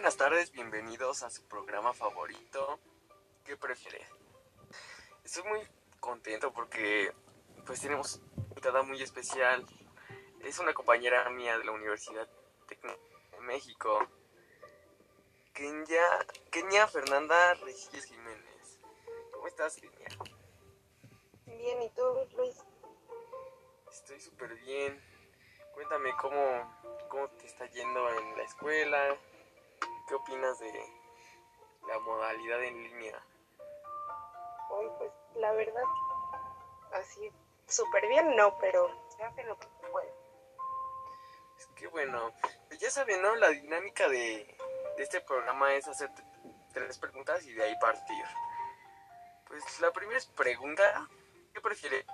buenas tardes, bienvenidos a su programa favorito. ¿Qué prefiere? Estoy muy contento porque pues tenemos una invitada muy especial. Es una compañera mía de la Universidad Técnica de México. Kenia, Kenia Fernanda Regis Jiménez. ¿Cómo estás, Kenia? Bien, ¿y tú, Luis? Estoy súper bien. Cuéntame cómo, cómo te está yendo en la escuela. ¿Qué opinas de la modalidad en línea? Hoy, pues, la verdad, así, súper bien no, pero se hace lo que se puede. Es que bueno, pues ya saben, ¿no? La dinámica de, de este programa es hacer tres preguntas y de ahí partir. Pues la primera es pregunta, ¿qué prefiere?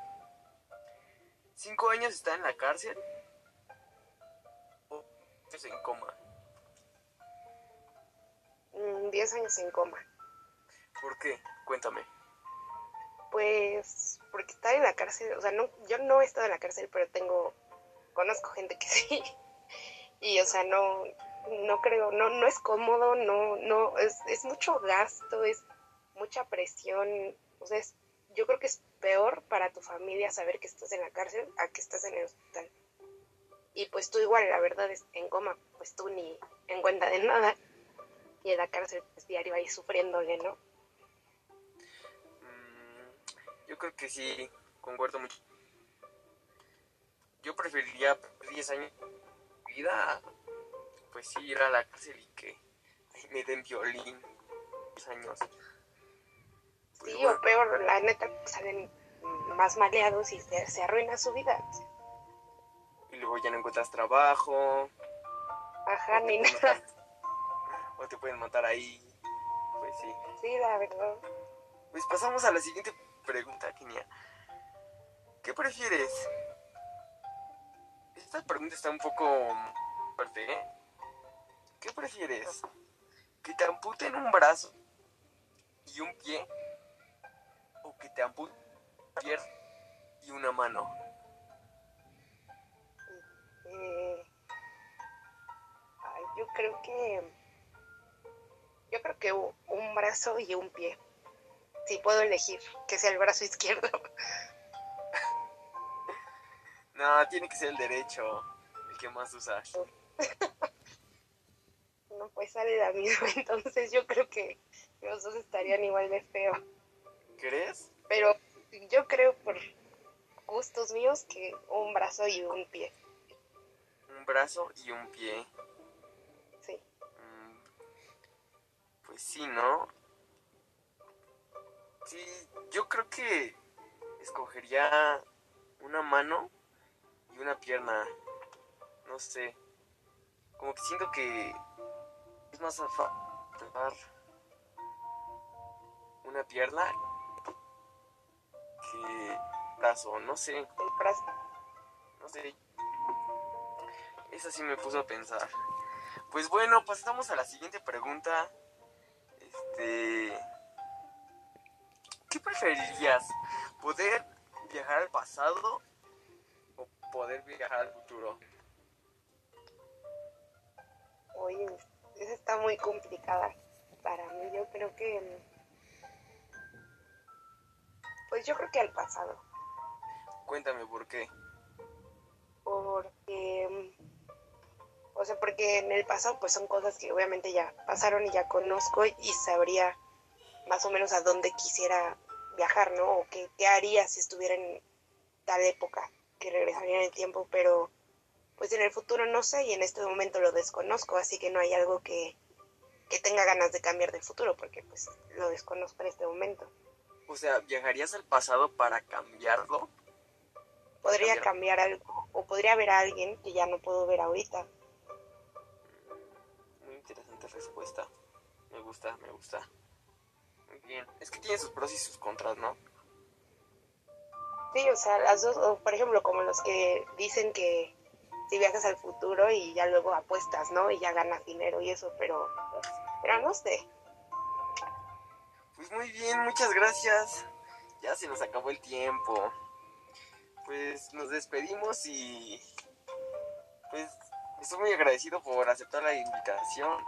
¿Cinco años está en la cárcel? ¿O en coma? Mm, Diez años en coma. ¿Por qué? Cuéntame. Pues, porque estar en la cárcel, o sea, no, yo no he estado en la cárcel, pero tengo, conozco gente que sí. Y, o sea, no, no creo, no, no es cómodo, no, no, es, es mucho gasto, es mucha presión, o sea, es, yo creo que es peor para tu familia saber que estás en la cárcel a que estás en el hospital. Y pues tú igual, la verdad, es en coma, pues tú ni en cuenta de nada. Y en la cárcel, pues diario ahí sufriéndole, ¿no? Mm, yo creo que sí, concuerdo mucho. Yo preferiría 10 años de vida, pues sí, ir a la cárcel y que ahí me den violín. 10 años. Pues Sí, bueno, o peor, la neta, salen más maleados y se, se arruina su vida. y luego ya no encuentras trabajo, Ajá, ni nada. O te pueden matar ahí. Pues sí. Sí, la verdad. Pues pasamos a la siguiente pregunta, Kenia. ¿Qué prefieres? Esta pregunta está un poco fuerte, ¿eh? ¿Qué prefieres? ¿Que te amputen un brazo y un pie? ¿O que te amputen una pierna y una mano? Eh, yo creo que. Yo creo que un brazo y un pie. Si puedo elegir que sea el brazo izquierdo. No, tiene que ser el derecho, el que más usas. No, pues sale la misma. Entonces yo creo que los dos estarían igual de feo. ¿Crees? Pero yo creo por gustos míos que un brazo y un pie. Un brazo y un pie. Pues sí, ¿no? Sí, yo creo que escogería una mano y una pierna. No sé. Como que siento que es más fácil tomar una pierna que brazo. No sé, El brazo. no sé. Eso sí me puso a pensar. Pues bueno, pasamos a la siguiente pregunta. Este. ¿Qué preferirías? ¿Poder viajar al pasado o poder viajar al futuro? Oye, esa está muy complicada para mí. Yo creo que. Pues yo creo que al pasado. Cuéntame por qué. Sea, porque en el pasado, pues son cosas que obviamente ya pasaron y ya conozco y sabría más o menos a dónde quisiera viajar, ¿no? O qué, qué haría si estuviera en tal época que regresaría en el tiempo, pero pues en el futuro no sé y en este momento lo desconozco, así que no hay algo que, que tenga ganas de cambiar del futuro porque pues lo desconozco en este momento. O sea, ¿viajarías al pasado para cambiarlo? Podría Cambiar. cambiar algo o podría ver a alguien que ya no puedo ver ahorita. Respuesta. Me gusta, me gusta. Muy bien. Es que tiene sus pros y sus contras, ¿no? Sí, o sea, las dos, o por ejemplo, como los que dicen que si viajas al futuro y ya luego apuestas, ¿no? Y ya ganas dinero y eso, pero, pero no sé. Pues muy bien, muchas gracias. Ya se nos acabó el tiempo. Pues nos despedimos y pues estoy muy agradecido por aceptar la invitación.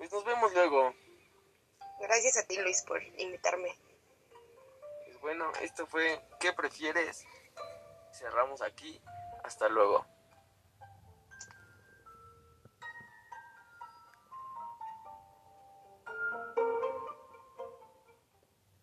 Pues nos vemos luego. Gracias a ti, Luis, por invitarme. Pues bueno, esto fue ¿Qué prefieres? Cerramos aquí. Hasta luego.